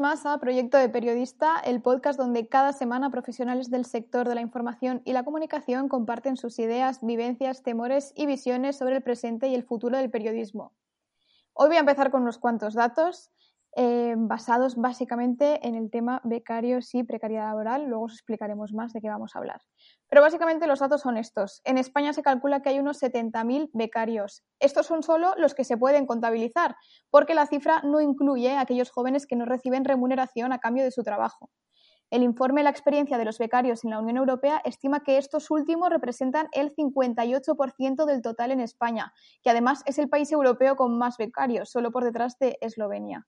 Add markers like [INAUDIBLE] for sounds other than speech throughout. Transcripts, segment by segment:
más a Proyecto de Periodista, el podcast donde cada semana profesionales del sector de la información y la comunicación comparten sus ideas, vivencias, temores y visiones sobre el presente y el futuro del periodismo. Hoy voy a empezar con unos cuantos datos eh, basados básicamente en el tema becarios y precariedad laboral. Luego os explicaremos más de qué vamos a hablar. Pero básicamente los datos son estos. En España se calcula que hay unos 70.000 becarios. Estos son solo los que se pueden contabilizar, porque la cifra no incluye a aquellos jóvenes que no reciben remuneración a cambio de su trabajo. El informe La experiencia de los becarios en la Unión Europea estima que estos últimos representan el 58% del total en España, que además es el país europeo con más becarios, solo por detrás de Eslovenia.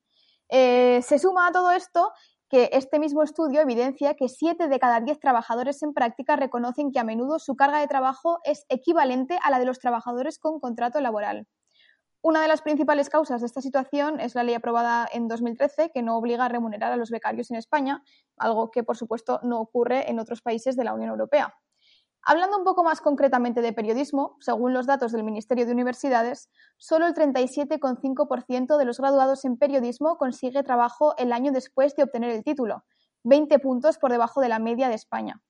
Eh, se suma a todo esto que este mismo estudio evidencia que 7 de cada 10 trabajadores en práctica reconocen que a menudo su carga de trabajo es equivalente a la de los trabajadores con contrato laboral. Una de las principales causas de esta situación es la ley aprobada en 2013 que no obliga a remunerar a los becarios en España, algo que por supuesto no ocurre en otros países de la Unión Europea. Hablando un poco más concretamente de periodismo, según los datos del Ministerio de Universidades, solo el 37,5% de los graduados en periodismo consigue trabajo el año después de obtener el título, 20 puntos por debajo de la media de España.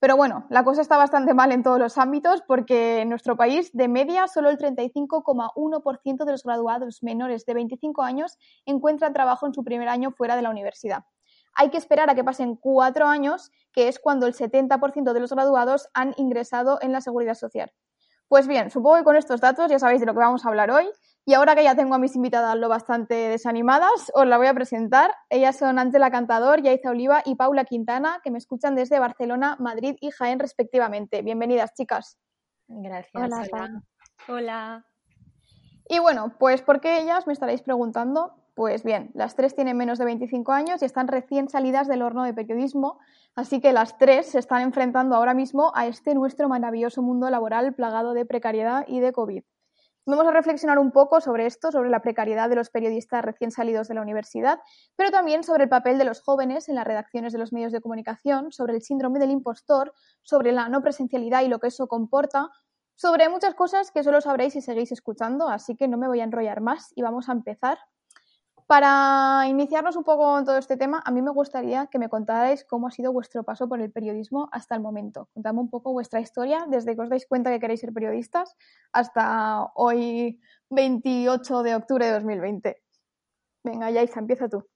Pero bueno, la cosa está bastante mal en todos los ámbitos porque en nuestro país, de media, solo el 35,1% de los graduados menores de 25 años encuentran trabajo en su primer año fuera de la universidad hay que esperar a que pasen cuatro años, que es cuando el 70% de los graduados han ingresado en la seguridad social. Pues bien, supongo que con estos datos ya sabéis de lo que vamos a hablar hoy. Y ahora que ya tengo a mis invitadas lo bastante desanimadas, os la voy a presentar. Ellas son Ángela Cantador, Yaiza Oliva y Paula Quintana, que me escuchan desde Barcelona, Madrid y Jaén respectivamente. Bienvenidas, chicas. Gracias. Hola. Hola. Y bueno, pues ¿por qué ellas? Me estaréis preguntando. Pues bien, las tres tienen menos de 25 años y están recién salidas del horno de periodismo, así que las tres se están enfrentando ahora mismo a este nuestro maravilloso mundo laboral plagado de precariedad y de COVID. Vamos a reflexionar un poco sobre esto, sobre la precariedad de los periodistas recién salidos de la universidad, pero también sobre el papel de los jóvenes en las redacciones de los medios de comunicación, sobre el síndrome del impostor, sobre la no presencialidad y lo que eso comporta, sobre muchas cosas que solo sabréis si seguís escuchando, así que no me voy a enrollar más y vamos a empezar. Para iniciarnos un poco en todo este tema, a mí me gustaría que me contarais cómo ha sido vuestro paso por el periodismo hasta el momento. Contadme un poco vuestra historia desde que os dais cuenta que queréis ser periodistas hasta hoy 28 de octubre de 2020. Venga, Yaisa, empieza tú.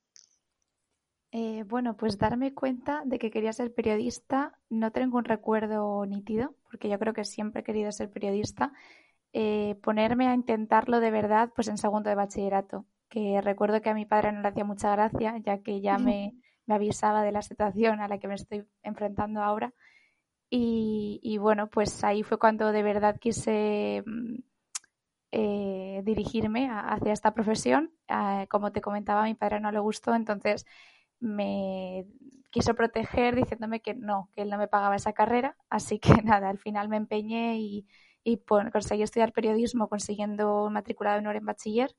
Eh, bueno, pues darme cuenta de que quería ser periodista, no tengo un recuerdo nítido, porque yo creo que siempre he querido ser periodista. Eh, ponerme a intentarlo de verdad, pues en segundo de bachillerato que recuerdo que a mi padre no le hacía mucha gracia, ya que ya me, [LAUGHS] avisaba de la situación a la que me estoy enfrentando ahora. Y, bueno, pues ahí fue cuando de verdad quise mm, eh, dirigirme hacia esta profesión. Ah, como te comentaba, a mi padre no le gustó, entonces me quiso proteger diciéndome que no, que él no me pagaba esa carrera. Así que [LAUGHS] nada, al final me empeñé y, y conseguí estudiar periodismo consiguiendo matriculado de honor en bachiller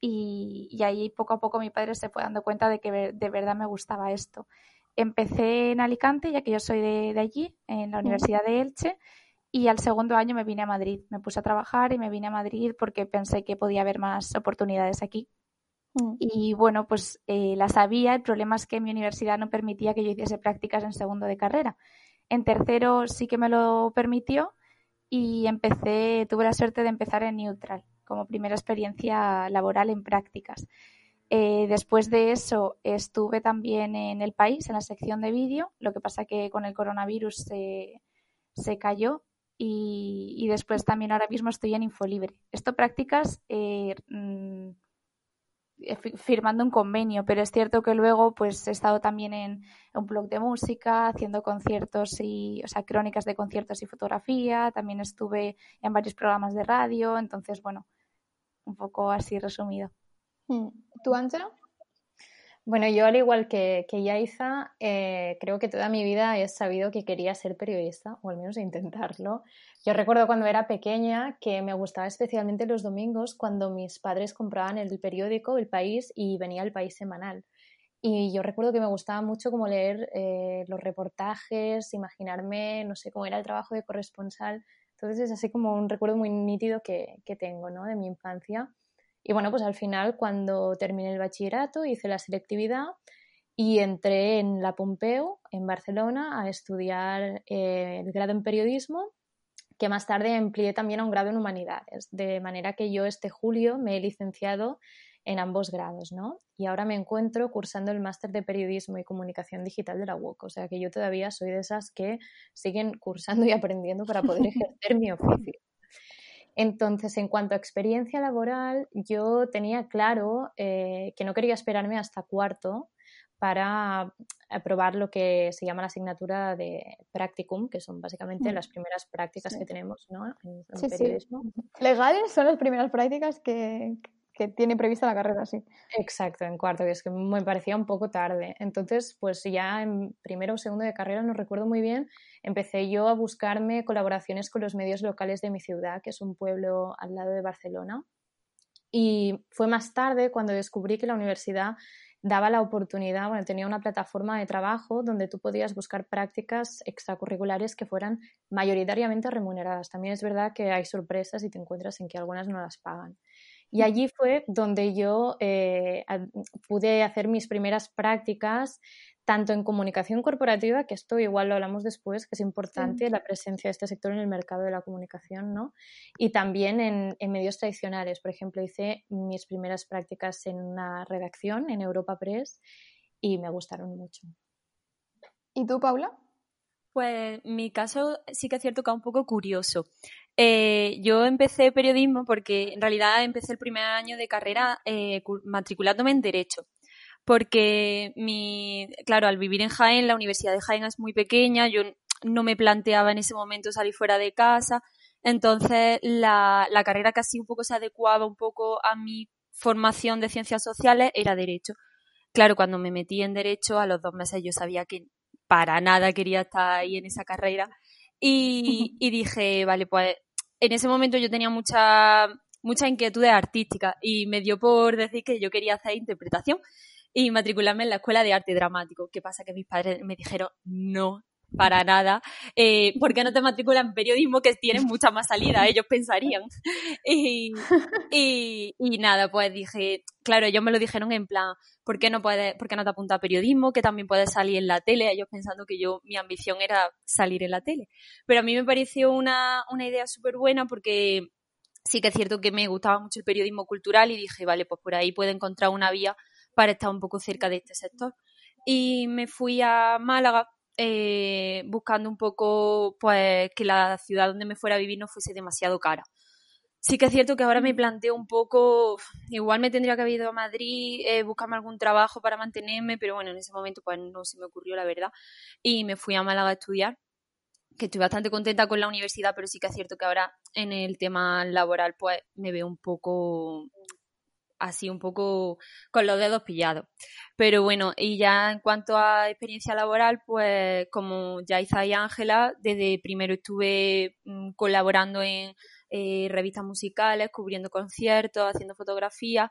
y, ahí poco a poco mi padre se fue dando cuenta de que de verdad me gustaba esto. Empecé en Alicante, ya que yo soy de, allí, en la Universidad de Elche, y al segundo año me vine a Madrid. Me puse a trabajar y me vine a Madrid porque pensé que podía haber más oportunidades aquí. Mm. Y bueno, pues eh, las había. El problema es que mi universidad no permitía que yo hiciese prácticas en segundo de carrera. En tercero sí que me lo permitió y empecé, tuve la suerte de empezar en Neutral, como primera experiencia laboral en prácticas. Eh, después de eso estuve también en el país, en la sección de vídeo, lo que pasa que con el coronavirus se, se cayó y, después también ahora mismo estoy en Infolibre. Esto prácticas eh, mm, firmando un convenio, pero es cierto que luego pues he estado también en un blog de música, haciendo conciertos y, o sea, crónicas de conciertos y fotografía, también estuve en varios programas de radio, entonces, bueno, un poco así resumido. Hmm. ¿Tú, Ángela? Bueno, yo al igual que, que Yaiza, eh, creo que toda mi vida he sabido que quería ser periodista, o al menos intentarlo. Yo recuerdo cuando era pequeña que me gustaba especialmente los domingos cuando mis padres compraban el periódico El País y venía el País semanal. Y yo recuerdo que me gustaba mucho como leer eh, los reportajes, imaginarme, no sé, cómo era el trabajo de corresponsal. Entonces es así como un recuerdo muy nítido que, que tengo, ¿no? De mi infancia. Y bueno, pues al final cuando terminé el bachillerato hice la selectividad y entré en la Pompeu, en Barcelona, a estudiar eh, el grado en periodismo, que más tarde amplié también a un grado en humanidades, de manera que yo este julio me he licenciado en ambos grados, ¿no? Y ahora me encuentro cursando el máster de periodismo y comunicación digital de la UOC, o sea que yo todavía soy de esas que siguen cursando y aprendiendo para poder [LAUGHS] ejercer mi oficio. Entonces, en cuanto a experiencia laboral, yo tenía claro eh, que no quería esperarme hasta cuarto para aprobar lo que se llama la asignatura de practicum, que son básicamente mm. las primeras prácticas que tenemos ¿no? en, periodismo. Legales son las primeras prácticas que, que tiene prevista la carrera, sí. Exacto, en cuarto, que es que me parecía un poco tarde. Entonces, pues ya en primero o segundo de carrera, no recuerdo muy bien, empecé yo a buscarme colaboraciones con los medios locales de mi ciudad, que es un pueblo al lado de Barcelona. Y fue más tarde cuando descubrí que la universidad daba la oportunidad, bueno, tenía una plataforma de trabajo donde tú podías buscar prácticas extracurriculares que fueran mayoritariamente remuneradas. También es verdad que hay sorpresas y te encuentras en que algunas no las pagan. Y allí fue donde yo eh, pude hacer mis primeras prácticas, tanto en comunicación corporativa, que esto igual lo hablamos después, que es importante la presencia de este sector en el mercado de la comunicación, ¿no? Y también en, en medios tradicionales. Por ejemplo, hice mis primeras prácticas en una redacción, en Europa Press, y me gustaron mucho. ¿Y tú, Paula? Pues mi caso sí que es cierto que es un poco curioso. Eh, yo empecé periodismo porque en realidad empecé el primer año de carrera eh, matriculándome en Derecho. Porque mi, claro, al vivir en Jaén, la Universidad de Jaén es muy pequeña, yo no me planteaba en ese momento salir fuera de casa, entonces la, la carrera que así un poco se adecuaba un poco a mi formación de ciencias sociales era Derecho. Claro, cuando me metí en Derecho, a los dos meses yo sabía que para nada quería estar ahí en esa carrera. Y, [LAUGHS] y, dije, vale, pues en ese momento yo tenía mucha, mucha inquietudes artísticas y me dio por decir que yo quería hacer interpretación y matricularme en la escuela de arte dramático. ¿Qué pasa? Que mis padres me dijeron, no, para nada. Eh, ¿Por qué no te matriculas en periodismo que tienes mucha más salida? Ellos pensarían. Y, y, nada, pues dije, claro, ellos me lo dijeron en plan, ¿por qué no, puedes, por qué no te apuntas a periodismo? Que también puedes salir en la tele. Ellos pensando que yo, mi ambición era salir en la tele. Pero a mí me pareció una, una idea súper buena porque sí que es cierto que me gustaba mucho el periodismo cultural y dije, vale, pues por ahí puedo encontrar una vía para estar un poco cerca de este sector. Y me fui a Málaga eh, buscando un poco pues que la ciudad donde me fuera a vivir no fuese demasiado cara. Sí que es cierto que ahora me planteo un poco, igual me tendría que haber ido a Madrid, eh, buscarme algún trabajo para mantenerme, pero bueno, en ese momento pues no se me ocurrió la verdad y me fui a Málaga a estudiar, que estoy bastante contenta con la universidad, pero sí que es cierto que ahora en el tema laboral pues me veo un poco así un poco con los dedos pillados. Pero bueno, y ya en cuanto a experiencia laboral, pues como ya hice y Ángela, desde primero estuve mm, colaborando en eh, revistas musicales, cubriendo conciertos, haciendo fotografías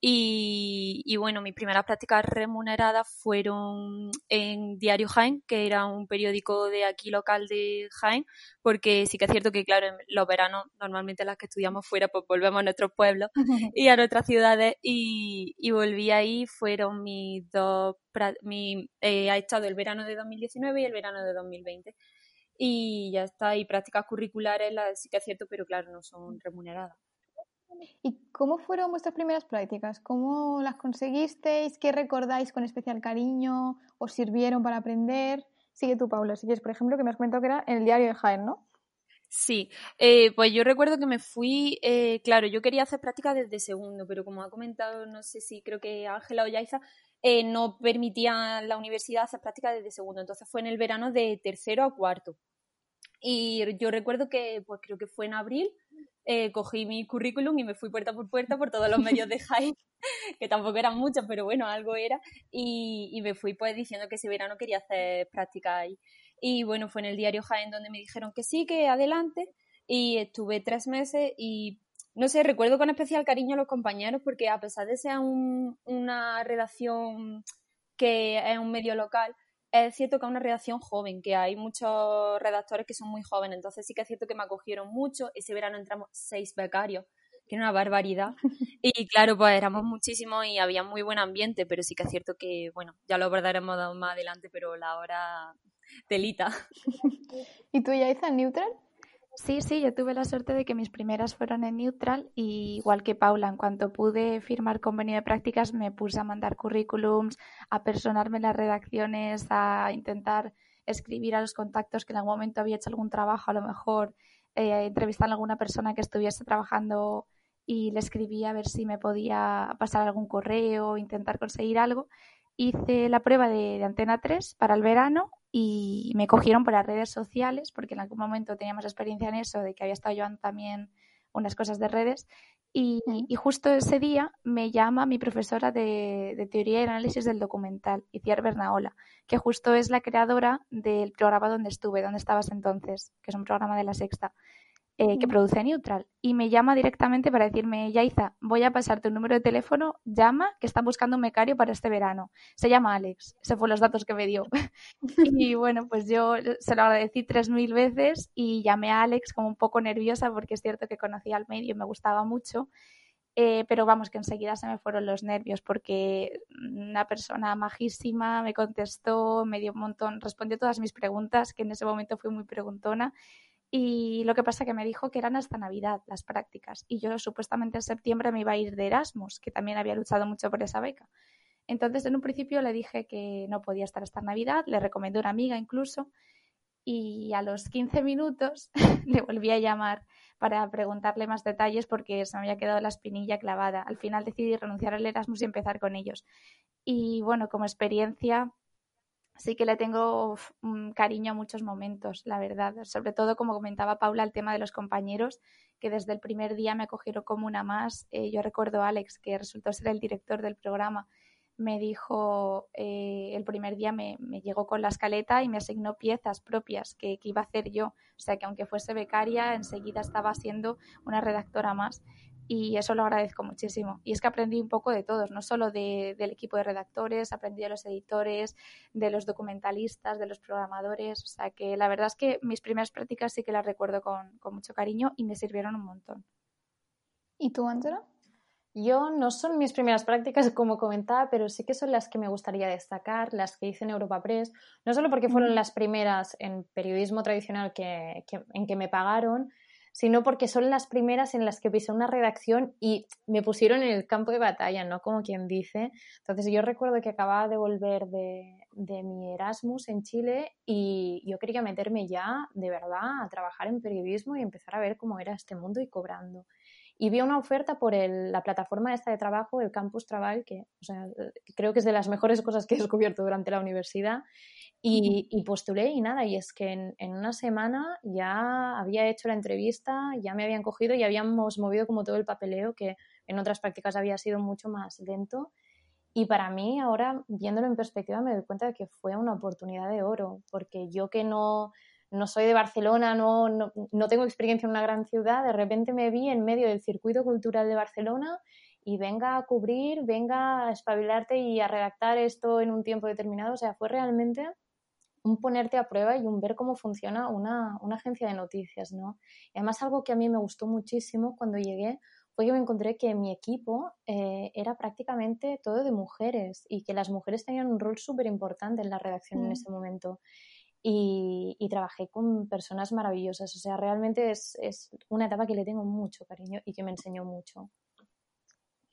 y, bueno, mis primeras prácticas remuneradas fueron en Diario Jaén, que era un periódico de aquí local de Jaén, porque sí que es cierto que, claro, en los veranos normalmente las que estudiamos fuera, pues volvemos a nuestros pueblos [LAUGHS] y a nuestras ciudades. Y, y volví ahí, fueron mis dos, mi, eh, ha estado el verano de 2019 y el verano de 2020 y ya está, y prácticas curriculares las sí que es cierto, pero claro, no son remuneradas. ¿Y cómo fueron vuestras primeras prácticas? ¿Cómo las conseguisteis? ¿Qué recordáis con especial cariño? ¿Os sirvieron para aprender? Sigue tú, Paula, si quieres, por ejemplo, que me has comentado que era en el diario de Jaén, ¿no? Sí, eh, pues yo recuerdo que me fui, eh, claro, yo quería hacer práctica desde segundo, pero como ha comentado, no sé si creo que Ángela o Yaiza, eh, no permitía la universidad hacer práctica desde segundo, entonces fue en el verano de tercero a cuarto. Y yo recuerdo que, pues creo que fue en abril, eh, cogí mi currículum y me fui puerta por puerta por todos los medios de Jaén, [LAUGHS] que tampoco eran muchos, pero bueno, algo era, y, y, me fui pues diciendo que ese verano quería hacer práctica ahí. Y bueno, fue en el diario Jaén donde me dijeron que sí, que adelante, y estuve tres meses y no sé, recuerdo con especial cariño a los compañeros porque a pesar de ser un, una redacción que es un medio local, es cierto que es una redacción joven, que hay muchos redactores que son muy jóvenes, entonces sí que es cierto que me acogieron mucho. Ese verano entramos seis becarios, que era una barbaridad. [LAUGHS] Y claro, pues éramos muchísimos y había muy buen ambiente, pero sí que es cierto que, bueno, ya lo abordaremos más adelante, pero la hora telita. [LAUGHS] ¿Y tú ya en Neutral? Sí, sí, yo tuve la suerte de que mis primeras fueron en Neutral y igual que Paula, en cuanto pude firmar convenio de prácticas me puse a mandar currículums, a personarme en las redacciones, a intentar escribir a los contactos que en algún momento había hecho algún trabajo, a lo mejor eh, entrevistar a alguna persona que estuviese trabajando y le escribí a ver si me podía pasar algún correo, intentar conseguir algo. Hice la prueba de, de Antena 3 para el verano y me cogieron por las redes sociales, porque en algún momento teníamos experiencia en eso, de que había estado yo también unas cosas de redes. Y, justo ese día me llama mi profesora de, teoría y análisis del documental, Iciar Bernaola, que justo es la creadora del programa donde estuve, donde estabas entonces, que es un programa de la sexta. Eh, que produce Neutral y me llama directamente para decirme, Yaiza, voy a pasarte un número de teléfono, llama, que están buscando un becario para este verano. Se llama Alex, ese fue los datos que me dio. [LAUGHS] y bueno, pues yo se lo agradecí tres mil veces y llamé a Alex como un poco nerviosa porque es cierto que conocía al medio y me gustaba mucho. Eh, pero vamos, que enseguida se me fueron los nervios porque una persona majísima me contestó, me dio un montón, respondió todas mis preguntas, que en ese momento fui muy preguntona y lo que pasa que me dijo que eran hasta Navidad las prácticas. Y yo supuestamente en septiembre me iba a ir de Erasmus, que también había luchado mucho por esa beca. Entonces, en un principio le dije que no podía estar hasta Navidad, le recomendé una amiga incluso, y a los 15 minutos [LAUGHS] le volví a llamar para preguntarle más detalles porque se me había quedado la espinilla clavada. Al final decidí renunciar al Erasmus y empezar con ellos. Y bueno, como experiencia, sí que le tengo cariño a muchos momentos, la verdad. Sobre todo, como comentaba Paula, el tema de los compañeros, que desde el primer día me acogieron como una más. Eh, yo recuerdo a Alex, que resultó ser el director del programa, me dijo, eh, el primer día me, llegó con la escaleta y me asignó piezas propias que, que iba a hacer yo. O sea que aunque fuese becaria, enseguida estaba siendo una redactora más y eso lo agradezco muchísimo. Y es que aprendí un poco de todos, no solo del equipo de redactores, aprendí de los editores, de los documentalistas, de los programadores, o sea que la verdad es que mis primeras prácticas sí que las recuerdo con, con mucho cariño y me sirvieron un montón. ¿Y tú, Angela? Yo no son mis primeras prácticas, como comentaba, pero sí que son las que me gustaría destacar, las que hice en Europa Press, no solo porque fueron las primeras en periodismo tradicional que, en que me pagaron, sino porque son las primeras en las que pisé una redacción y me pusieron en el campo de batalla, ¿no? Como quien dice. Entonces yo recuerdo que acababa de volver de, de mi Erasmus en Chile y yo quería meterme ya de verdad a trabajar en periodismo y empezar a ver cómo era este mundo y cobrando. Y vi una oferta por la plataforma esta de trabajo, el Campus Travel, que o sea, creo que es de las mejores [LAUGHS] cosas que he descubierto durante la universidad. Y, postulé y nada, y es que en, una semana ya había hecho la entrevista, ya me habían cogido y habíamos movido como todo el papeleo que en otras prácticas había sido mucho más lento. Y para mí ahora, viéndolo en perspectiva, me doy cuenta de que fue una oportunidad de oro, porque yo que no, no soy de Barcelona, no, no, no tengo experiencia en una gran ciudad, de repente me vi en medio del circuito cultural de Barcelona y venga a cubrir, venga a espabilarte y a redactar esto en un tiempo determinado. O sea, fue realmente un ponerte a prueba y un ver cómo funciona una, agencia de noticias, ¿no? Y además algo que a mí me gustó muchísimo cuando llegué fue que me encontré que mi equipo eh, era prácticamente todo de mujeres y que las mujeres tenían un rol súper importante en la redacción en mm. ese momento. Y, trabajé con personas maravillosas. O sea, realmente es, es, una etapa que le tengo mucho cariño y que me enseñó mucho.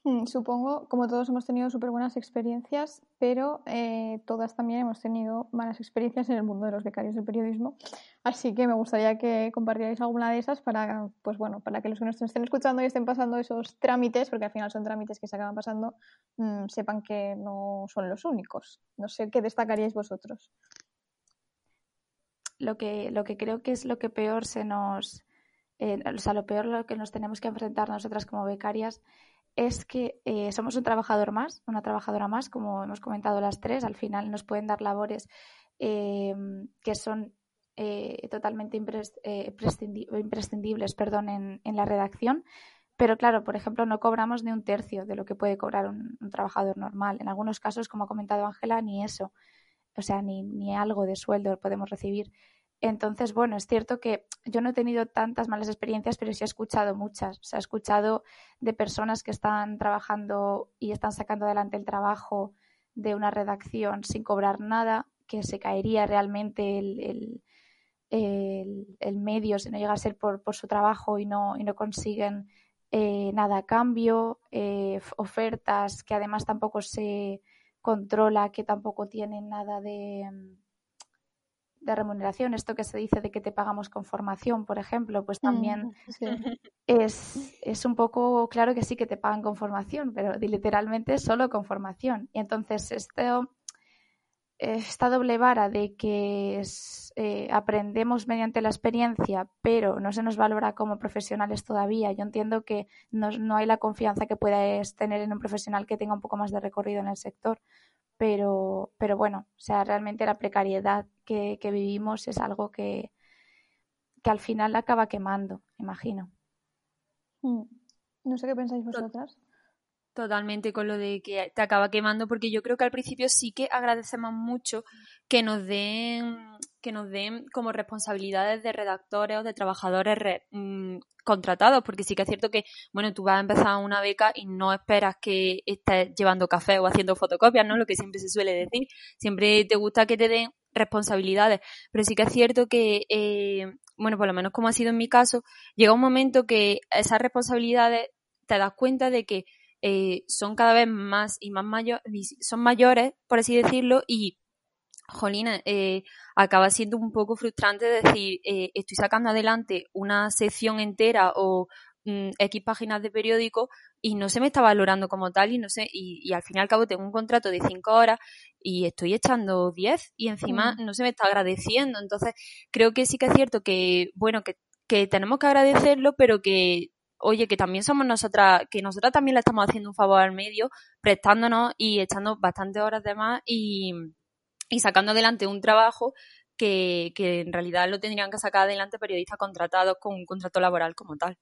Hmm, supongo, como todos hemos tenido súper buenas experiencias, pero eh, todas también hemos tenido malas experiencias en el mundo de los becarios del periodismo. Así que me gustaría que compartierais alguna de esas para, pues bueno, para que los que nos estén escuchando y estén pasando esos trámites, porque al final son trámites que se acaban pasando, mm, sepan que no son los únicos. No sé qué destacaríais vosotros. Lo que, lo que creo que es lo que peor se nos, eh, o sea, lo peor lo que nos tenemos que enfrentar nosotras como becarias es que eh, somos un trabajador más, una trabajadora más, como hemos comentado las tres. Al final nos pueden dar labores eh, que son eh, totalmente imprescindibles perdón, en, la redacción. Pero claro, por ejemplo, no cobramos ni un tercio de lo que puede cobrar un, trabajador normal. En algunos casos, como ha comentado Ángela, ni eso. O sea, ni, ni algo de sueldo podemos recibir. Entonces, bueno, es cierto que yo no he tenido tantas malas experiencias, pero sí he escuchado muchas. O sea, he escuchado de personas que están trabajando y están sacando adelante el trabajo de una redacción sin cobrar nada, que se caería realmente el, medio si no llega a ser por, su trabajo y no, y no consiguen eh, nada a cambio, eh, ofertas que además tampoco se controla, que tampoco tienen nada de de remuneración, esto que se dice de que te pagamos con formación, por ejemplo, pues también mm, [LAUGHS] es, es, un poco, claro que sí que te pagan con formación, pero literalmente solo con formación. Y entonces esto, esta doble vara de que eh, aprendemos mediante la experiencia, pero no se nos valora como profesionales todavía. Yo entiendo que no, no hay la confianza que puedas tener en un profesional que tenga un poco más de recorrido en el sector pero, pero bueno, o sea, realmente la precariedad que, vivimos es algo que, que al final acaba quemando, imagino. Mm. No sé qué pensáis vosotras. Totalmente con lo de que te acaba quemando, porque yo creo que al principio sí que agradecemos mucho que nos den, que nos den como responsabilidades de redactores o de trabajadores mm, contratados, porque sí que es cierto que, bueno, tú vas a empezar una beca y no esperas que estés llevando café o haciendo fotocopias, ¿no? Lo que siempre se suele decir. Siempre te gusta que te den responsabilidades, pero sí que es cierto que, eh, bueno, por lo menos como ha sido en mi caso, llega un momento que esas responsabilidades te das cuenta de que eh, son cada vez más y más mayores, son mayores, por así decirlo, y Jolina, eh, acaba siendo un poco frustrante decir, eh, estoy sacando adelante una sección entera o mm, X páginas de periódico y no se me está valorando como tal y no sé, y, al fin y al cabo tengo un contrato de 5 horas y estoy echando 10 y encima mm. no se me está agradeciendo. Entonces, creo que sí que es cierto que, bueno, que, que tenemos que agradecerlo, pero que oye, que también somos nosotras, que nosotras también le estamos haciendo un favor al medio, prestándonos y echando bastantes horas de más y, sacando adelante un trabajo que, que, en realidad lo tendrían que sacar adelante periodistas contratados con un contrato laboral como tal.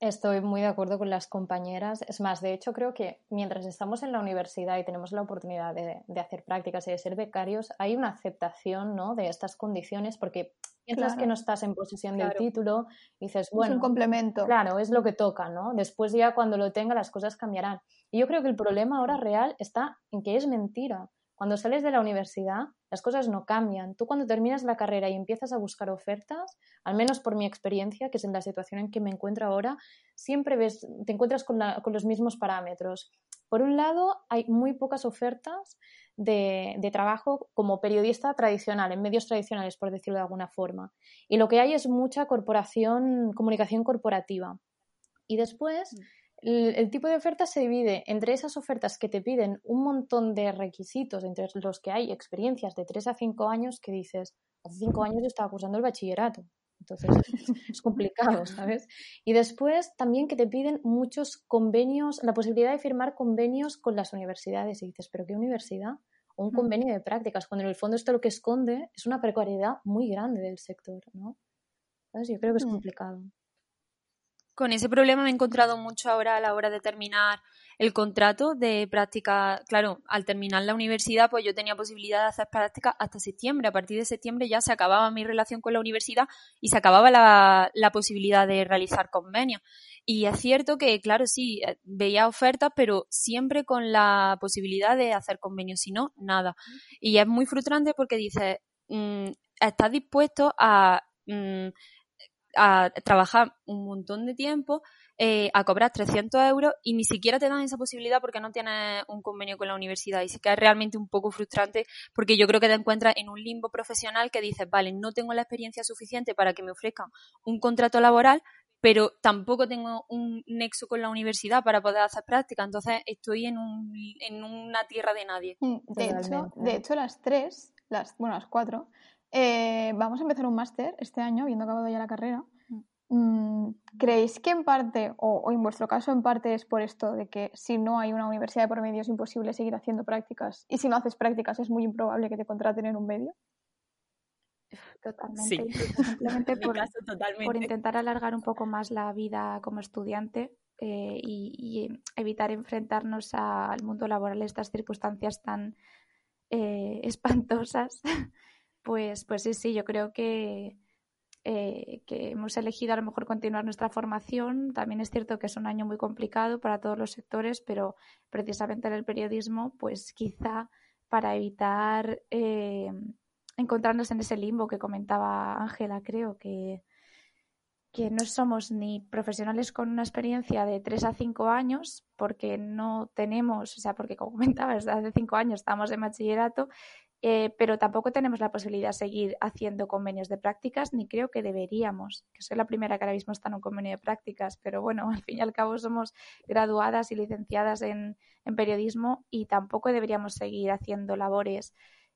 Estoy muy de acuerdo con las compañeras. Es más, de hecho, creo que mientras estamos en la universidad y tenemos la oportunidad de, hacer prácticas y de ser becarios, hay una aceptación ¿no? de estas condiciones porque piensas que no estás en posesión del título dices, bueno, es un complemento. Claro, es lo que toca, ¿no? Después ya cuando lo tenga las cosas cambiarán. Y yo creo que el problema ahora real está en que es mentira. Cuando sales de la universidad, las cosas no cambian. Tú cuando terminas la carrera y empiezas a buscar ofertas, al menos por mi experiencia, que es en la situación en que me encuentro ahora, siempre ves, te encuentras con, los mismos parámetros. Por un lado, hay muy pocas ofertas de, de, trabajo como periodista tradicional, en medios tradicionales, por decirlo de alguna forma. Y lo que hay es mucha corporación, comunicación corporativa. Y después, mm el, tipo de oferta se divide entre esas ofertas que te piden un montón de requisitos, entre los que hay experiencias de 3 a 5 años, que dices, hace 5 años yo estaba cursando el bachillerato. Entonces [LAUGHS] es complicado, ¿sabes? Y después también que te piden muchos convenios, la posibilidad de firmar convenios con las universidades. Y dices, ¿pero qué universidad? O un convenio de prácticas, cuando en el fondo esto lo que esconde es una precariedad muy grande del sector, ¿no? ¿Sabes? Yo creo que es mm. complicado con ese problema me he encontrado mucho ahora a la hora de terminar el contrato de práctica. Claro, al terminar la universidad, pues yo tenía posibilidad de hacer práctica hasta septiembre. A partir de septiembre ya se acababa mi relación con la universidad y se acababa la, posibilidad de realizar convenios. Y es cierto que, claro, sí, eh, veía ofertas, pero siempre con la posibilidad de hacer convenios, si no, nada. Y es muy frustrante porque dices, mm, estás dispuesto a... Mm, a trabajar un montón de tiempo eh, a cobrar 300 euros y ni siquiera te dan esa posibilidad porque no tienes un convenio con la universidad. Y sí que es realmente un poco frustrante porque yo creo que te encuentras en un limbo profesional que dices, vale, no tengo la experiencia suficiente para que me ofrezcan un contrato laboral, pero tampoco tengo un nexo con la universidad para poder hacer práctica, entonces estoy en, un, en una tierra de nadie. Mm, de hecho, de hecho, las tres, las, bueno, las cuatro, eh, vamos a empezar un máster este año, habiendo acabado ya la carrera. Mm, ¿Creéis que en parte, o, en vuestro caso en parte es por esto de que si no hay una universidad de por medio es imposible seguir haciendo prácticas y si no haces prácticas es muy improbable que te contraten en un medio? Totalmente. [LAUGHS] Simplemente por, intentar alargar un poco más la vida como estudiante eh, y, evitar enfrentarnos al mundo laboral estas circunstancias tan eh, [LAUGHS] espantosas, pues, pues sí, sí, yo creo que, eh, que hemos elegido a lo mejor continuar nuestra formación. También es cierto que es un año muy complicado para todos los sectores, pero precisamente en el periodismo, pues quizá para evitar eh, encontrarnos en ese limbo que comentaba Ángela, creo que, que no somos ni profesionales con una experiencia de tres a cinco años, porque no tenemos, o sea, porque como [LAUGHS] comentaba, desde hace cinco años estamos en bachillerato eh, pero tampoco tenemos la posibilidad de seguir haciendo convenios de prácticas, ni creo que deberíamos, que soy la primera que ahora mismo está en un convenio de prácticas, pero bueno, al fin y al cabo somos graduadas y licenciadas en, periodismo y tampoco deberíamos seguir haciendo labores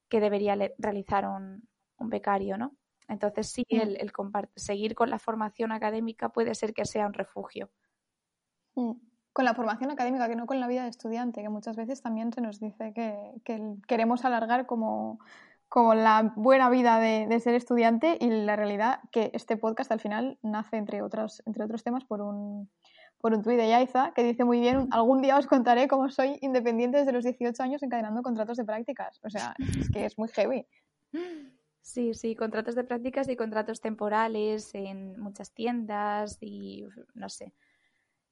que debería realizar un, becario, ¿no? Entonces sí, mm. el, el seguir con la formación académica puede ser que sea un refugio. Mm con la formación académica, que no con la vida de estudiante, que muchas veces también se nos dice que, queremos alargar como, la buena vida de, ser estudiante y la realidad que este podcast al final nace, entre otros, entre otros temas, por un, por un tuit de Yaiza que dice muy bien, algún día os contaré cómo soy independiente desde los 18 años encadenando contratos de prácticas. O sea, es que es muy heavy. Sí, sí, contratos de prácticas y contratos temporales en muchas tiendas y no sé.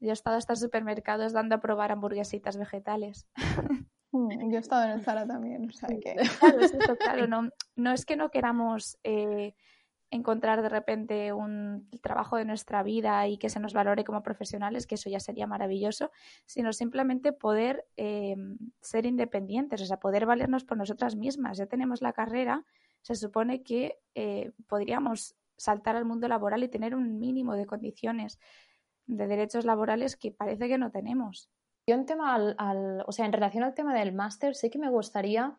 Yo he estado hasta supermercados dando a probar hamburguesitas vegetales. Mm, yo he estado en el Zara también, o sea que... Claro, es eso, claro, no, no es que no queramos eh, encontrar de repente un trabajo de nuestra vida y que se nos valore como profesionales, que eso ya sería maravilloso, sino simplemente poder eh, ser independientes, o sea, poder valernos por nosotras mismas. Ya tenemos la carrera, se supone que eh, podríamos saltar al mundo laboral y tener un mínimo de condiciones de derechos laborales que parece que no tenemos. Yo en tema al, o sea, en relación al tema del máster, sí que me gustaría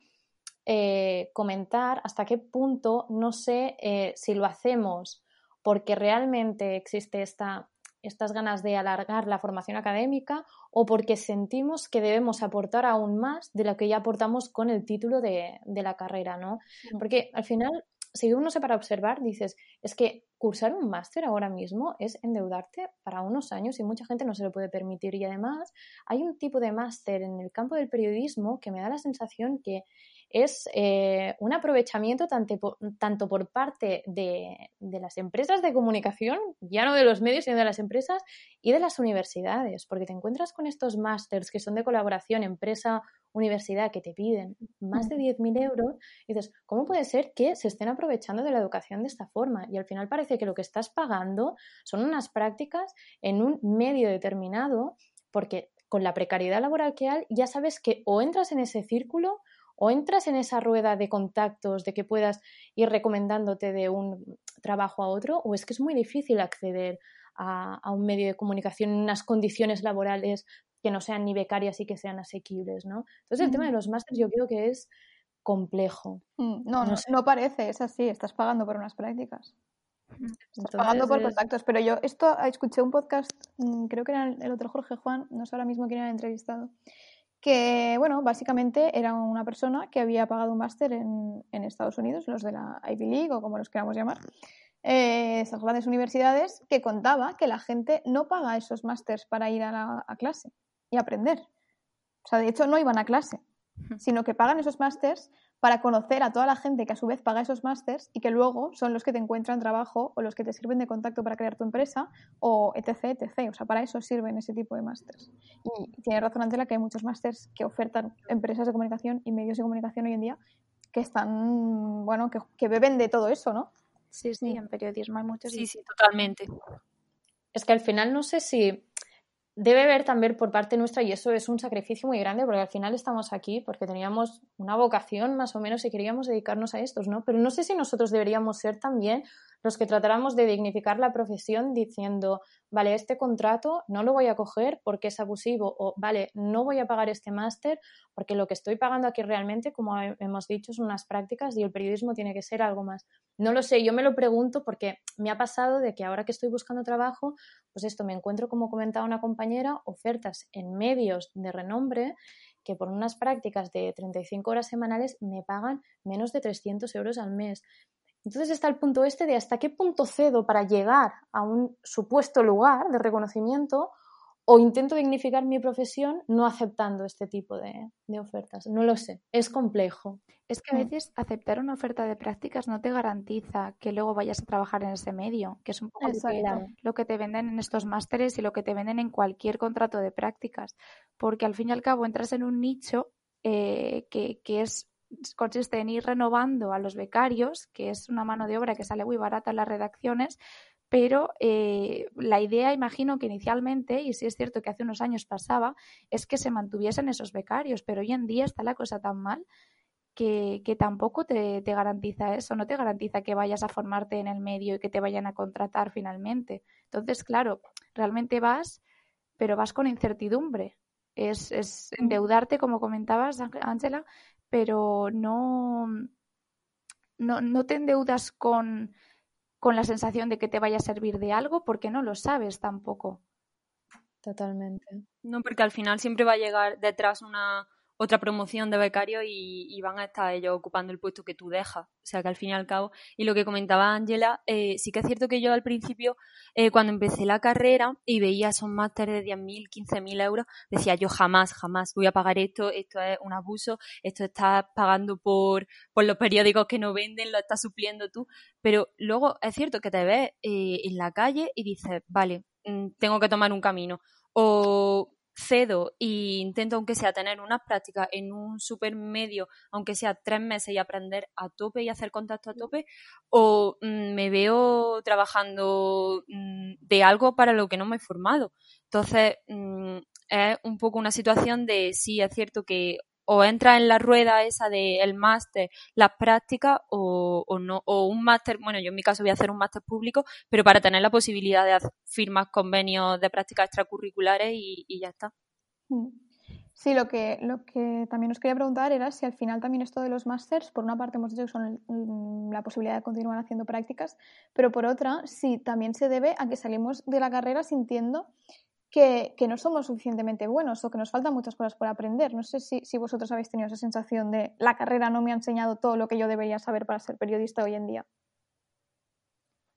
eh, comentar hasta qué punto, no sé eh, si lo hacemos porque realmente existe esta, estas ganas de alargar la formación académica o porque sentimos que debemos aportar aún más de lo que ya aportamos con el título de, de la carrera, ¿no? Porque al final si uno se para observar, dices, es que cursar un máster ahora mismo es endeudarte para unos años y mucha gente no se lo puede permitir. Y además hay un tipo de máster en el campo del periodismo que me da la sensación que es eh, un aprovechamiento tanto por, tanto por parte de, de, las empresas de comunicación, ya no de los medios, sino de las empresas y de las universidades, porque te encuentras con estos másters que son de colaboración empresa universidad que te piden más de 10.000 euros, y dices, ¿cómo puede ser que se estén aprovechando de la educación de esta forma? Y al final parece que lo que estás pagando son unas prácticas en un medio determinado, porque con la precariedad laboral que hay, ya sabes que o entras en ese círculo o entras en esa rueda de contactos de que puedas ir recomendándote de un trabajo a otro, o es que es muy difícil acceder a, a, un medio de comunicación en unas condiciones laborales que no sean ni becarias y que sean asequibles, ¿no? Entonces el tema de los másteres yo creo que es complejo. Mm, no, no, no, parece, es así, estás pagando por unas prácticas. Estás pagando por contactos, pero yo esto escuché un podcast, mm, creo que era el otro Jorge Juan, no sé ahora mismo quién era el entrevistado, que, bueno, básicamente era una persona que había pagado un máster en, en, Estados Unidos, los de la Ivy League o como los queramos llamar, eh, esas grandes universidades, que contaba que la gente no paga esos másters para ir a, la, a clase y aprender. O sea, de hecho no iban a clase, sino que pagan esos másters para conocer a toda la gente que a su vez paga esos másters y que luego son los que te encuentran trabajo o los que te sirven de contacto para crear tu empresa o etc, etc. O sea, para eso sirven ese tipo de másters. Y tiene razón Antela que hay muchos másters que ofertan empresas de comunicación y medios de comunicación hoy en día que están, bueno, que, que beben de todo eso, ¿no? Sí, sí, en periodismo hay muchos. Sí, sí, totalmente. Es que al final no sé si debe haber también por parte nuestra, y eso es un sacrificio muy grande, porque al final estamos aquí porque teníamos una vocación más o menos y queríamos dedicarnos a estos, ¿no? Pero no sé si nosotros deberíamos ser también los que tratáramos de dignificar la profesión diciendo, vale, este contrato no lo voy a coger porque es abusivo, o vale, no voy a pagar este máster porque lo que estoy pagando aquí realmente, como hemos dicho, son unas prácticas y el periodismo tiene que ser algo más. No lo sé, yo me lo pregunto porque me ha pasado de que ahora que estoy buscando trabajo, pues esto me encuentro, como comentaba una compañera, ofertas en medios de renombre que por unas prácticas de 35 horas semanales me pagan menos de 300 euros al mes. Entonces está el punto este de hasta qué punto cedo para llegar a un supuesto lugar de reconocimiento o intento dignificar mi profesión no aceptando este tipo de, ofertas. No lo sé, es complejo. Es que a mm. veces aceptar una oferta de prácticas no te garantiza que luego vayas a trabajar en ese medio, que es un poco lo que te venden en estos másteres y lo que te venden en cualquier contrato de prácticas, porque al fin y al cabo entras en un nicho eh, que, que es consiste en ir renovando a los becarios, que es una mano de obra que sale muy barata en las redacciones, pero eh, la idea, imagino que inicialmente, y sí es cierto que hace unos años pasaba, es que se mantuviesen esos becarios, pero hoy en día está la cosa tan mal que, tampoco te, te, garantiza eso, no te garantiza que vayas a formarte en el medio y que te vayan a contratar finalmente. Entonces, claro, realmente vas, pero vas con incertidumbre. Es, es endeudarte, como comentabas, Ángela, pero no, no, no te endeudas con, con la sensación de que te vaya a servir de algo porque no lo sabes tampoco. Totalmente. No, porque al final siempre va a llegar detrás una otra promoción de becario y, van a estar ellos ocupando el puesto que tú dejas. O sea que al fin y al cabo, y lo que comentaba Ángela, eh, sí que es cierto que yo al principio, eh, cuando empecé la carrera y veía esos másteres de 10.000, 15.000 euros, decía yo jamás, jamás voy a pagar esto, esto es un abuso, esto estás pagando por, por los periódicos que no venden, lo estás supliendo tú. Pero luego es cierto que te ves eh, en la calle y dices, vale, mm, tengo que tomar un camino. O cedo e intento, aunque sea, tener unas prácticas en un super medio, aunque sea tres meses y aprender a tope y hacer contacto a tope, o mm, me veo trabajando mm, de algo para lo que no me he formado. Entonces, mm, es un poco una situación de sí, es cierto que o entra en la rueda esa del máster, las prácticas, o, no, o un máster, bueno, yo en mi caso voy a hacer un máster público, pero para tener la posibilidad de firmas, convenios de prácticas extracurriculares y, ya está. Mm. Sí, lo que, lo que también os quería preguntar era si al final también esto de los másters, por una parte hemos dicho que son mm, la posibilidad de continuar haciendo prácticas, pero por otra, si también se debe a que salimos de la carrera sintiendo que, no somos suficientemente buenos o que nos faltan muchas cosas por aprender. No sé si, si, vosotros habéis tenido esa sensación de la carrera no me ha enseñado todo lo que yo debería saber para ser periodista hoy en día.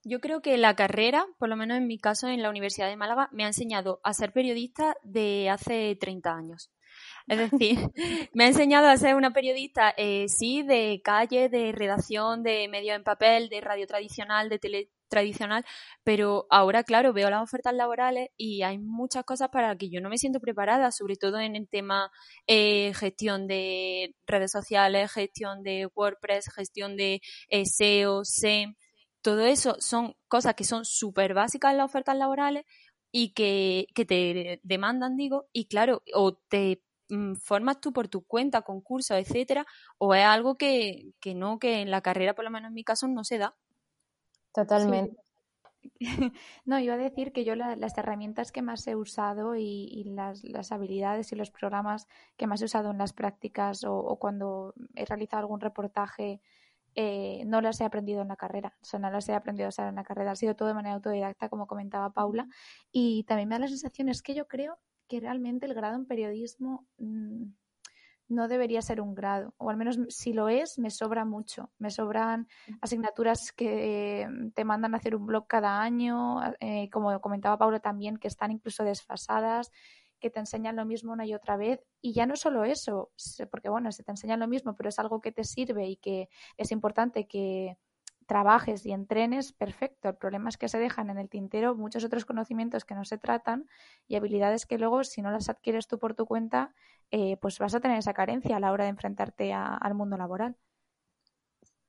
Yo creo que la carrera, por lo menos en mi caso en la Universidad de Málaga, me ha enseñado a ser periodista de hace 30 años. Es [LAUGHS] decir, me ha enseñado a ser una periodista, eh, sí, de calle, de redacción, de medio en papel, de radio tradicional, de tele tradicional, pero ahora, claro, veo las ofertas laborales y hay muchas cosas para las que yo no me siento preparada, sobre todo en el tema eh, gestión de redes sociales, gestión de WordPress, gestión de eh, SEO, SEM, todo eso son cosas que son súper básicas en las ofertas laborales y que, que te demandan, digo, y claro, o te mm, formas tú por tu cuenta, concursos, etcétera, o es algo que, que no, que en la carrera, por lo menos en mi caso, no se da. Totalmente. [LAUGHS] No, iba a decir que yo las herramientas que más he usado y, las, habilidades y los programas que más he usado en las prácticas o, cuando he realizado algún reportaje eh, no las he aprendido en la carrera, o sea, no las he aprendido a usar en la carrera, ha sido todo de manera autodidacta, como comentaba Paula, y también me da la sensación, es que yo creo que realmente el grado en periodismo mm, no debería ser un grado, o al menos si lo es, me sobra mucho. Me sobran asignaturas que mm, te mandan a hacer un blog cada año, eh, como comentaba Paula también, que están incluso desfasadas, que te enseñan lo mismo una y otra vez. Y ya no solo eso, porque bueno, se te enseñan lo mismo, pero es algo que te sirve y que es importante que trabajes y entrenes, perfecto. El problema es que se dejan en el tintero muchos otros conocimientos que no se tratan y habilidades que luego, si no las adquieres tú por tu cuenta, eh, pues vas a tener esa carencia a la hora de enfrentarte al mundo laboral.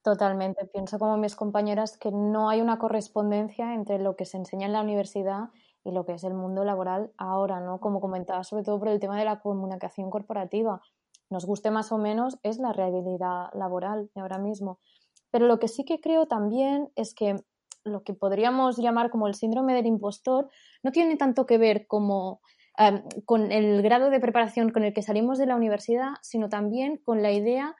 Totalmente. Pienso como mis compañeras que no hay una correspondencia entre lo que se enseña en la universidad y lo que es el mundo laboral ahora, ¿no? Como comentaba, sobre todo por el tema de la comunicación corporativa. Nos guste más o menos, es la realidad laboral de ahora mismo. Pero lo que sí que creo también es que lo que podríamos llamar como el síndrome del impostor no tiene tanto que ver como con el grado de preparación con el que salimos de la universidad, sino también con la idea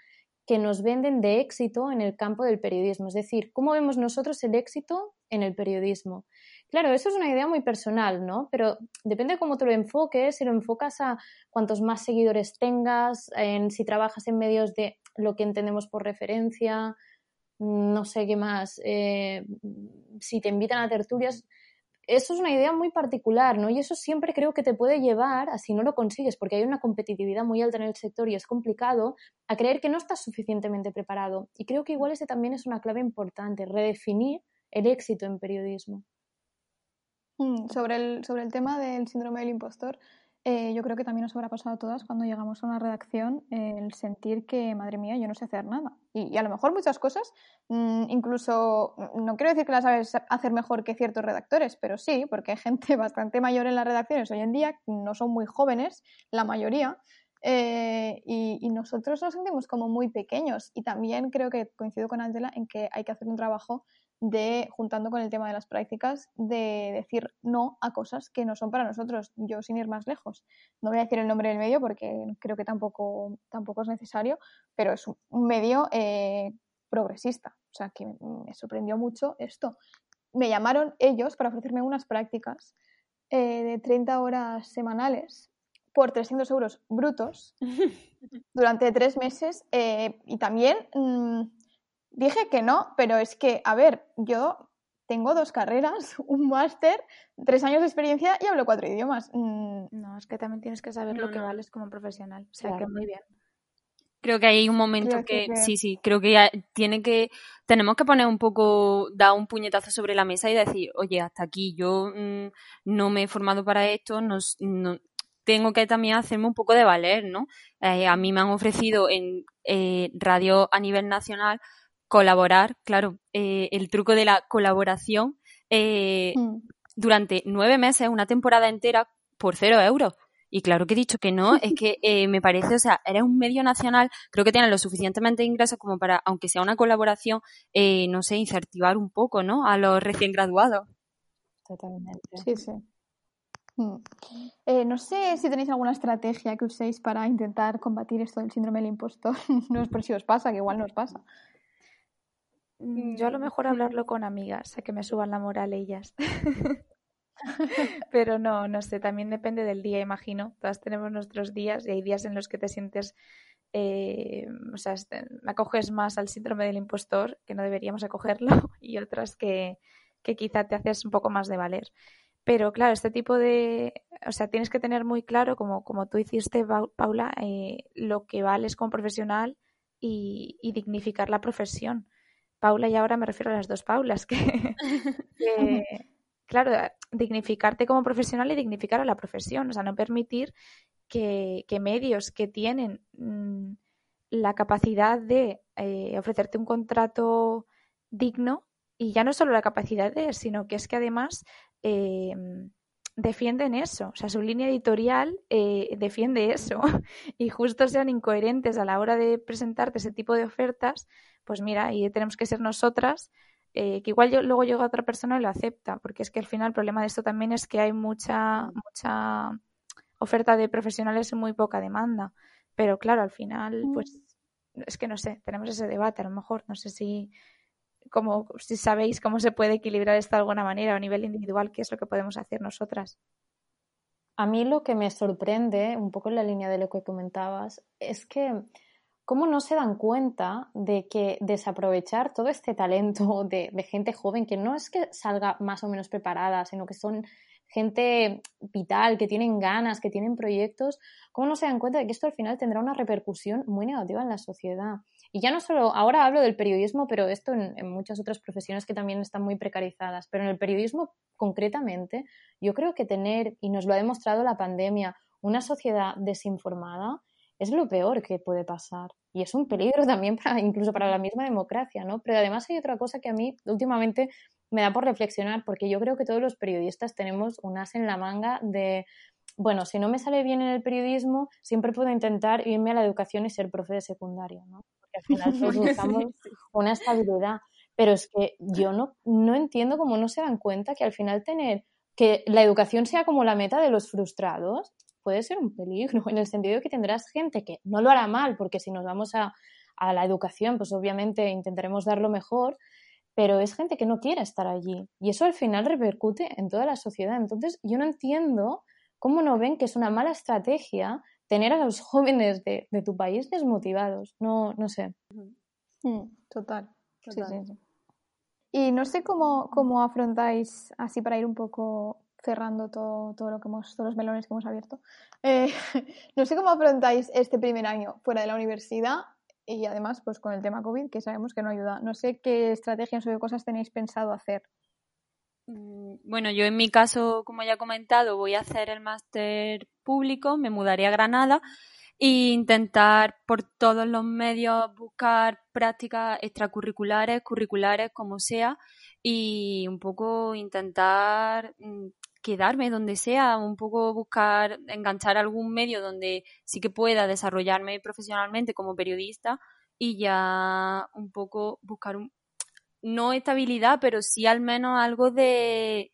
que nos venden de éxito en el campo del periodismo. Es decir, ¿cómo vemos nosotros el éxito en el periodismo? Claro, eso es una idea muy personal, ¿no? Pero depende de cómo te lo enfoques, si lo enfocas a cuantos más seguidores tengas, en si trabajas en medios de lo que entendemos por referencia, no sé qué más, eh, si te invitan a tertulias. Eso es una idea muy particular, ¿no? Y eso siempre creo que te puede llevar, a si no lo consigues, porque hay una competitividad muy alta en el sector y es complicado, a creer que no estás suficientemente preparado. Y creo que igual ese también es una clave importante, redefinir el éxito en periodismo. Mm, sobre, el, sobre el tema del síndrome del impostor, eh, yo creo que también nos habrá pasado a todas cuando llegamos a una redacción el sentir que, madre mía, yo no sé hacer nada. Y, a lo mejor muchas cosas, mm, incluso, mm, no quiero decir que las sabes hacer mejor que ciertos redactores, pero sí, porque hay gente [LAUGHS] bastante mayor en las redacciones hoy en día, no son muy jóvenes, la mayoría, eh, y, y, nosotros nos sentimos como muy pequeños. Y también creo que coincido con Angela en que hay que hacer un trabajo de, juntando con el tema de las prácticas, de decir no a cosas que no son para nosotros. Yo, sin ir más lejos, no voy a decir el nombre del medio porque creo que tampoco, tampoco es necesario, pero es un medio eh, progresista. O sea, que me sorprendió mucho esto. Me llamaron ellos para ofrecerme unas prácticas eh, de 30 horas semanales por 300 euros brutos [LAUGHS] durante tres meses eh, y también mm, Dije que no, pero es que, a ver, yo tengo dos carreras, [LAUGHS] un máster, tres años de experiencia y hablo cuatro idiomas. Mm. No, es que también tienes que saber lo que vales como profesional. O sea, que muy bien. Creo que hay un momento que, sí, sí, creo que ya tiene que, tenemos que poner un poco, dar un puñetazo sobre la mesa y decir, oye, hasta aquí, yo mm, no me he formado para esto, no, tengo que también hacerme un poco de valer, ¿no? Eh, a mí me han ofrecido en eh, radio a nivel nacional colaborar, claro, eh, el truco de la colaboración eh, mm. durante nueve meses, una temporada entera, por cero euros. Y claro que he dicho que no, es que eh, me parece, o sea, eres un medio nacional, creo que tienes lo suficientemente ingresos como para, aunque sea una colaboración, no sé, incentivar un poco, ¿no? A los recién graduados. Totalmente. Sí, sí. Mm. no sé si tenéis alguna estrategia que uséis para intentar combatir esto del síndrome del impostor. [LAUGHS] no es por si os pasa, que igual nos pasa. Mm, yo a lo mejor hablarlo con amigas, a que me suban la moral ellas. [LAUGHS] Pero no, no sé, también depende del día, imagino. Todas tenemos nuestros días y hay días en los que te sientes, eh, o sea, este, acoges más al síndrome del impostor, que no deberíamos acogerlo, [LAUGHS] y otras que, que quizá te haces un poco más de valer. Pero claro, este tipo de, o sea, tienes que tener muy claro, como, como tú hiciste, Paula, eh, lo que vales como profesional y, y dignificar la profesión Paula y ahora me refiero a las dos Paulas, [LAUGHS] que, claro, dignificarte como profesional y dignificar a la profesión, o sea, no permitir que, medios que tienen mm, la capacidad de eh, ofrecerte un contrato digno, y ya no solo la capacidad de, sino que es que además eh, defienden eso, o sea, su línea editorial eh, defiende eso [LAUGHS] y justo sean incoherentes a la hora de presentarte ese tipo de ofertas, pues mira, y tenemos que ser nosotras, eh, que igual yo, luego llega otra persona y lo acepta, porque es que al final el problema de esto también es que hay mucha, mucha oferta de profesionales y muy poca demanda. Pero claro, al final, mm. pues es que no sé, tenemos ese debate a lo mejor, no sé si como si sabéis cómo se puede equilibrar esto de alguna manera a nivel individual, qué es lo que podemos hacer nosotras. A mí lo que me sorprende, un poco en la línea de lo que comentabas, es que cómo no se dan cuenta de que desaprovechar todo este talento de, gente joven, que no es que salga más o menos preparada, sino que son gente vital, que tienen ganas, que tienen proyectos, ¿cómo no se dan cuenta de que esto al final tendrá una repercusión muy negativa en la sociedad? Y ya no solo, ahora hablo del periodismo, pero esto en, en muchas otras profesiones que también están muy precarizadas, pero en el periodismo concretamente, yo creo que tener, y nos lo ha demostrado la pandemia, una sociedad desinformada es lo peor que puede pasar. Y es un peligro [LAUGHS] también para, incluso para la misma democracia, ¿no? Pero además hay otra cosa que a mí últimamente me da por reflexionar porque yo creo que todos los periodistas tenemos un as en la manga de, bueno, si no me sale bien en el periodismo, siempre puedo intentar irme a la educación y ser profe de secundaria, ¿no? Porque al [LAUGHS] final todos buscamos una estabilidad. Pero es que yo no, no entiendo cómo no se dan cuenta que al final tener que la educación sea como la meta de los frustrados puede ser un peligro, [LAUGHS] en el sentido de que tendrás gente que no lo hará mal, porque si nos vamos a, a la educación, pues obviamente intentaremos dar lo mejor, pero es gente que no quiere estar allí y eso al final repercute en toda la sociedad. Entonces, yo no entiendo cómo no ven que es una mala estrategia tener a los [LAUGHS] jóvenes de, de tu país desmotivados. No, no sé. Mm, total. Y no sé cómo, cómo afrontáis, así para ir un poco cerrando todo, todo lo que hemos, todos los melones que hemos abierto. Eh, [LAUGHS] no sé cómo afrontáis este primer año fuera de la universidad y además pues con el tema COVID que sabemos que no ayuda. No sé qué estrategias o qué cosas tenéis pensado hacer. Mm, bueno, yo en mi caso, como ya he comentado, voy a hacer el máster público, me mudaré a Granada e intentar por todos los medios buscar prácticas extracurriculares, curriculares, como sea, y un poco intentar mm, quedarme donde sea, un poco buscar, enganchar algún medio donde sí que pueda desarrollarme profesionalmente como periodista y ya un poco buscar un, no estabilidad, pero sí al menos algo de,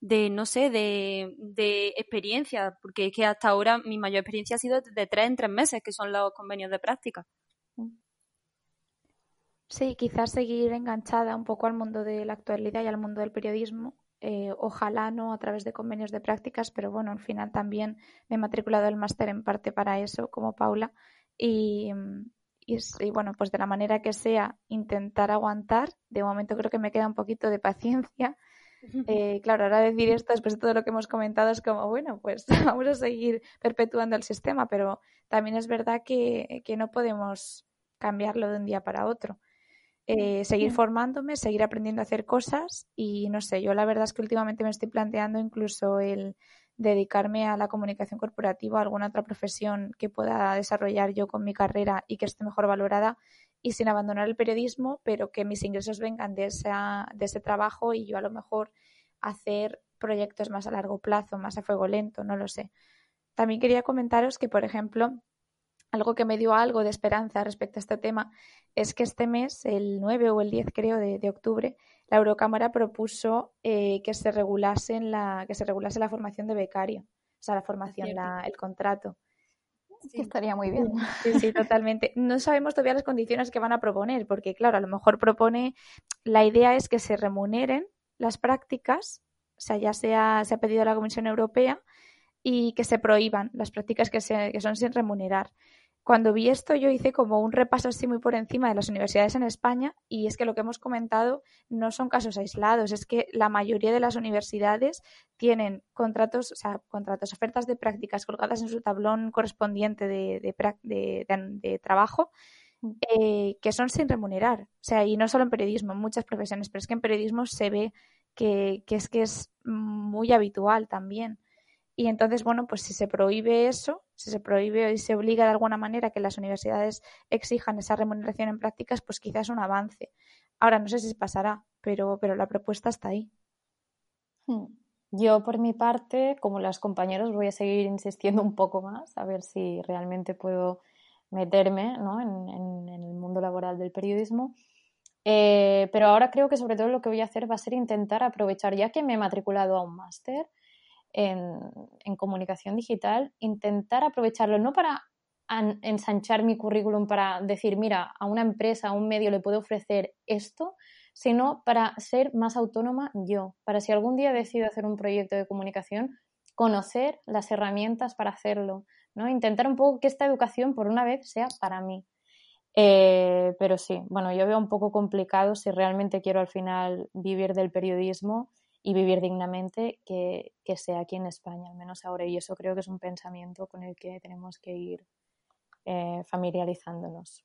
de no sé, de, de experiencia, porque es que hasta ahora mi mayor experiencia ha sido de tres en tres meses, que son los convenios de práctica. Sí, quizás seguir enganchada un poco al mundo de la actualidad y al mundo del periodismo eh, ojalá no a través de convenios de prácticas, pero bueno, al final también me he matriculado el máster en parte para eso, como Paula, y, y, bueno, pues de la manera que sea, intentar aguantar. De momento creo que me queda un poquito de paciencia. [LAUGHS] Eh, claro, ahora decir esto después de todo lo que hemos comentado es como, bueno, pues [LAUGHS] vamos a seguir perpetuando el sistema, pero también es verdad que, que no podemos cambiarlo de un día para otro. Eh, seguir formándome, seguir aprendiendo a hacer cosas y no sé, yo la verdad es que últimamente me estoy planteando incluso el dedicarme a la comunicación corporativa, a alguna otra profesión que pueda desarrollar yo con mi carrera y que esté mejor valorada y sin abandonar el periodismo, pero que mis ingresos vengan de, esa, de ese trabajo y yo a lo mejor hacer proyectos más a largo plazo, más a fuego lento, no lo sé. También quería comentaros que, por ejemplo, algo que me dio algo de esperanza respecto a este tema es que este mes, el 9 o el 10 creo de, octubre, la Eurocámara propuso eh, que se regulase la que se regulase la formación de becario, o sea, la formación, el contrato. Sí. Estaría muy bien. Sí, sí, totalmente. No sabemos todavía las condiciones que van a proponer, porque claro, a lo mejor propone, la idea es que se remuneren las prácticas, o sea, ya se ha, se ha pedido a la Comisión Europea y que se prohíban las prácticas que, se, que son sin remunerar. Cuando vi esto yo hice como un repaso así muy por encima de las universidades en España y es que lo que hemos comentado no son casos aislados, es que la mayoría de las universidades tienen contratos, o sea, contratos, ofertas de prácticas colgadas en su tablón correspondiente de, de, trabajo mm. eh, que son sin remunerar. O sea, y no solo en periodismo, en muchas profesiones, pero es que en periodismo se ve que, que es que es muy habitual también. Y entonces, bueno, pues si se prohíbe eso, si se prohíbe y se obliga de alguna manera que las universidades exijan esa remuneración en prácticas, pues quizás es un avance. Ahora no sé si pasará, pero, pero la propuesta está ahí. Hmm. Yo, por mi parte, como las compañeros, voy a seguir insistiendo un poco más, a ver si realmente puedo meterme ¿no? en, el mundo laboral del periodismo. Eh, pero ahora creo que sobre todo lo que voy a hacer va a ser intentar aprovechar, ya que me he matriculado a un máster, en, comunicación digital, intentar aprovecharlo no para ensanchar mi currículum para decir, mira, a una empresa, a un medio le puedo ofrecer esto, sino para ser más autónoma yo, para si algún día decido hacer un proyecto de comunicación, conocer las herramientas para hacerlo, ¿no? Intentar un poco que esta educación por una vez sea para mí. Eh, pero sí, bueno, yo veo un poco complicado si realmente quiero al final vivir del periodismo y vivir dignamente que, sea aquí en España, al menos ahora. Y eso creo que es un pensamiento con el que tenemos que ir eh, familiarizándonos.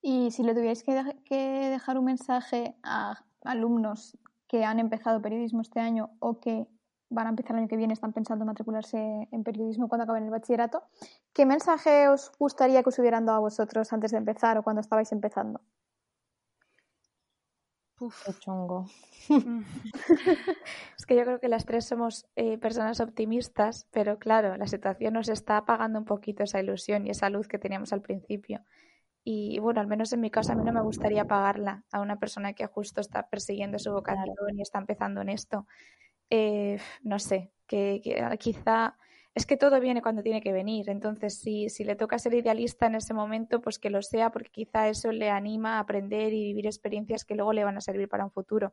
Y si le tuvierais que, que, dejar un mensaje a alumnos que han empezado periodismo este año o que van a empezar el año que viene, están pensando matricularse en periodismo cuando acaben el bachillerato, ¿qué mensaje os gustaría que os hubieran dado a vosotros antes de empezar o cuando estabais empezando? Uf. chungo. [LAUGHS] es que yo creo que las tres somos eh, personas optimistas, pero claro, la situación nos está apagando un poquito esa ilusión y esa luz que teníamos al principio. Y bueno, al menos en mi caso, a mí no me gustaría pagarla a una persona que justo está persiguiendo su vocación y está empezando en esto. Eh, no sé, que, quizá es que todo viene cuando tiene que venir. Entonces, si, si le toca ser idealista en ese momento, pues que lo sea, porque quizá eso le anima a aprender y vivir experiencias que luego le van a servir para un futuro.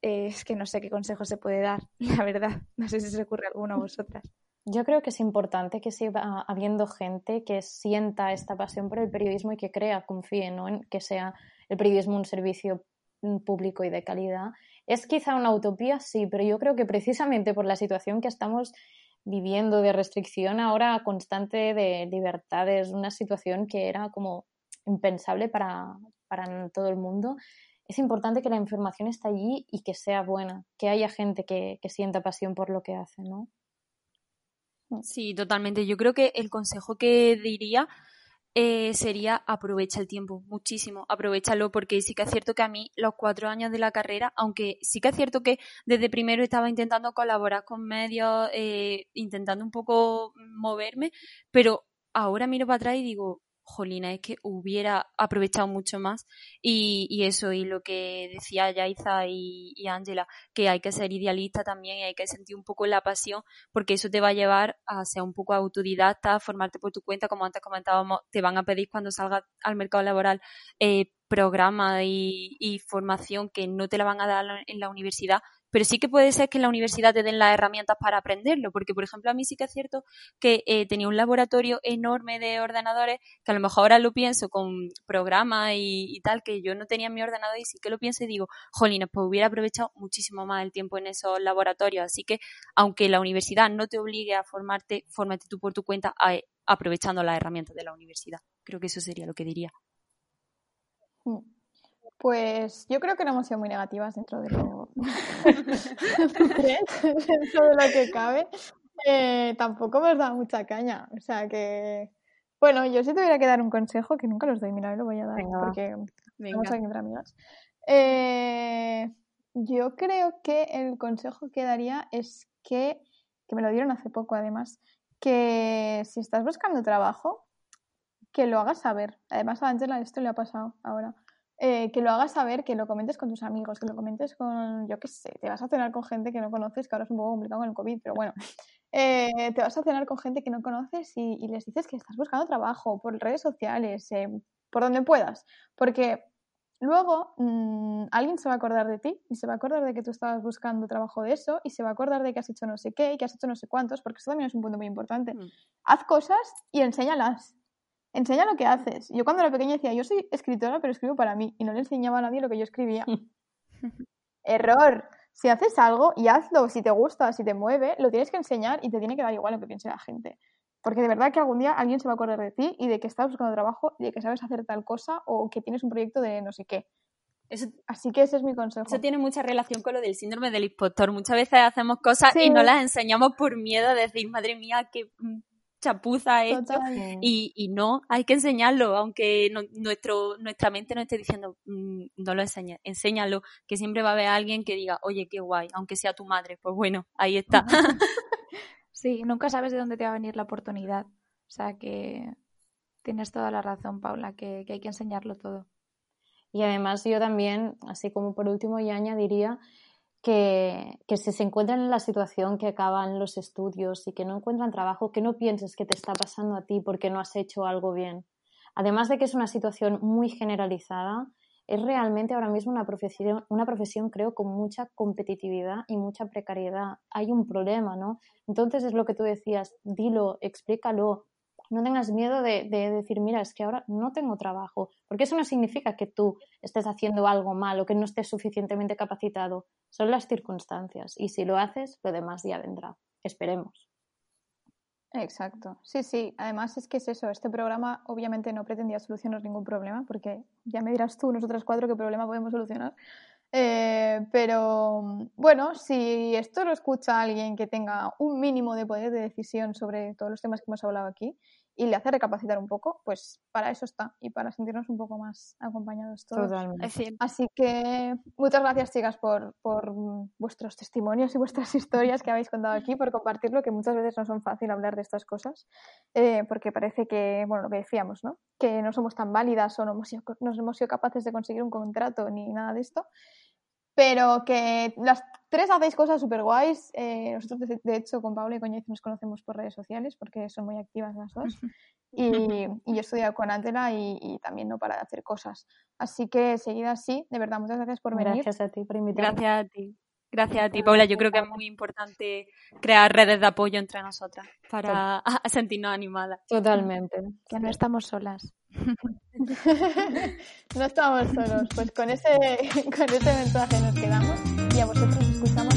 Eh, es que no sé qué consejo se puede dar, [LAUGHS] la verdad. No sé si se ocurre alguno a vosotras. Yo creo que es importante que siga habiendo gente que sienta esta pasión por el periodismo y que crea, confíe ¿no? en que sea el periodismo un servicio mm, público y de calidad. Es quizá una utopía, sí, pero yo creo que precisamente por la situación que estamos viviendo de restricción ahora constante de libertades, una situación que era como impensable para, para todo el mundo, es importante que la información esté allí y que sea buena, que haya gente que, que sienta pasión por lo que hace, ¿no? Sí, totalmente. Yo creo que el consejo que diría eh, sería aprovecha el tiempo, muchísimo, aprovechalo, porque sí que es cierto que a mí los cuatro años de la carrera, aunque sí que es cierto que desde primero estaba intentando colaborar con medios, eh, intentando un poco moverme, pero ahora miro para atrás y digo, jolina, es que hubiera aprovechado mucho más. Y, eso, y lo que decía Yaiza y Ángela, que hay que ser idealista también y hay que sentir un poco la pasión, porque eso te va a llevar a ser un poco autodidacta, formarte por tu cuenta, como antes comentábamos, te van a pedir cuando salgas al mercado laboral eh, programa y, y, formación que no te la van a dar en la universidad, pero sí que puede ser que en la universidad te den las herramientas para aprenderlo, porque por ejemplo a mí sí que es cierto que eh, tenía un laboratorio enorme de ordenadores, que a lo mejor ahora lo pienso con programas y, tal, que yo no tenía en mi ordenador y sí que lo pienso y digo, jolines, pues hubiera aprovechado muchísimo más el tiempo en esos laboratorios, así que aunque la universidad no te obligue a formarte, fórmate tú por tu cuenta aprovechando las herramientas de la universidad. Creo que eso sería lo que diría. Mm. Pues yo creo que no hemos sido muy negativas dentro de lo, [LAUGHS] [LAUGHS] dentro de lo que cabe. Eh, tampoco hemos dado mucha caña. O sea que, bueno, yo si tuviera que dar un consejo, que nunca los doy, mira, lo voy a dar porque vamos aquí entre amigas. Eh, yo creo que el consejo que daría es que, que me lo dieron hace poco además, que si estás buscando trabajo, que lo hagas saber. Además a Angela esto le ha pasado ahora eh, que lo hagas saber, que lo comentes con tus amigos, que lo comentes con, yo qué sé, te vas a cenar con gente que no conoces, que ahora es un poco complicado con el COVID, pero bueno, [LAUGHS] eh, te vas a cenar con gente que no conoces y, les dices que estás buscando trabajo por redes sociales, eh, por donde puedas, porque luego mm, alguien se va a acordar de ti y se va a acordar de que tú estabas buscando trabajo de eso y se va a acordar de que has hecho no sé qué y que has hecho no sé cuántos, porque eso también es un punto muy importante. Mm. Haz cosas y enséñalas enseña lo que haces. Yo cuando era pequeña decía, yo soy escritora, pero escribo para mí, y no le enseñaba a nadie lo que yo escribía. [LAUGHS] Error. Si haces algo y hazlo, si te gusta, si te mueve, lo tienes que enseñar y te tiene que dar igual lo que piense la gente. Porque de verdad que algún día alguien se va a acordar de ti y de que estás buscando trabajo y de que sabes hacer tal cosa o que tienes un proyecto de no sé qué. Así que ese es mi consejo. Eso tiene mucha relación con lo del síndrome del impostor. Muchas veces hacemos cosas y no las enseñamos por miedo a decir, madre mía, qué chapuza hecho y, y, no, hay que enseñarlo, aunque nuestro, nuestra mente no esté diciendo mm, no lo enseñes, enséñalo, que siempre va a haber alguien que diga, oye, qué guay, aunque sea tu madre, pues bueno, ahí está. [LAUGHS] [LAUGHS] sí, nunca sabes de dónde te va a venir la oportunidad, o sea que tienes toda la razón, Paula, que, que hay que enseñarlo todo. Y además yo también, así como por último, ya añadiría que, si se encuentran en la situación que acaban los estudios y que no encuentran trabajo, que no pienses que te está pasando a ti porque no has hecho algo bien. Además de que es una situación muy generalizada, es realmente ahora mismo una profesión, una profesión, creo, con mucha competitividad y mucha precariedad. Hay un problema, ¿no? Entonces es lo que tú decías, dilo, explícalo, no tengas miedo de, decir, mira, es que ahora no tengo trabajo, porque eso no significa que tú estés haciendo algo mal o que no estés suficientemente capacitado, son las circunstancias. Y si lo haces, lo demás ya vendrá, esperemos. Exacto, sí, sí, además es que es eso, este programa obviamente no pretendía solucionar ningún problema, porque ya me dirás tú, nosotras cuatro, qué problema podemos solucionar, eh, pero bueno, si esto lo escucha alguien que tenga un mínimo de poder de decisión sobre todos los temas que hemos hablado aquí y le hace recapacitar un poco, pues para eso está y para sentirnos un poco más acompañados todos. Totalmente. Así que muchas gracias, chicas, por, por vuestros testimonios y vuestras [LAUGHS] historias que habéis contado aquí, por compartirlo, que muchas veces no son fácil hablar de estas cosas, eh, porque parece que, bueno, lo que decíamos, ¿no? Que no somos tan válidas o no hemos no hemos sido capaces de conseguir un contrato ni nada de esto pero que las tres hacéis cosas súper guays. Eh, nosotros, de, hecho, con Paula y con nos conocemos por redes sociales porque son muy activas las dos. Y, y yo he estudiado con Angela y, también no para de hacer cosas. Así que seguid así. De verdad, muchas gracias por venir. Gracias a ti por invitarme. Gracias a ti. Gracias a ti, Paula. Yo creo que es muy importante crear redes de apoyo entre nosotras para [LAUGHS] sentirnos animadas. Totalmente. Que no estamos solas. [LAUGHS] no estamos solos. Pues con ese, [LAUGHS] con ese mensaje nos quedamos y a vosotros escuchamos.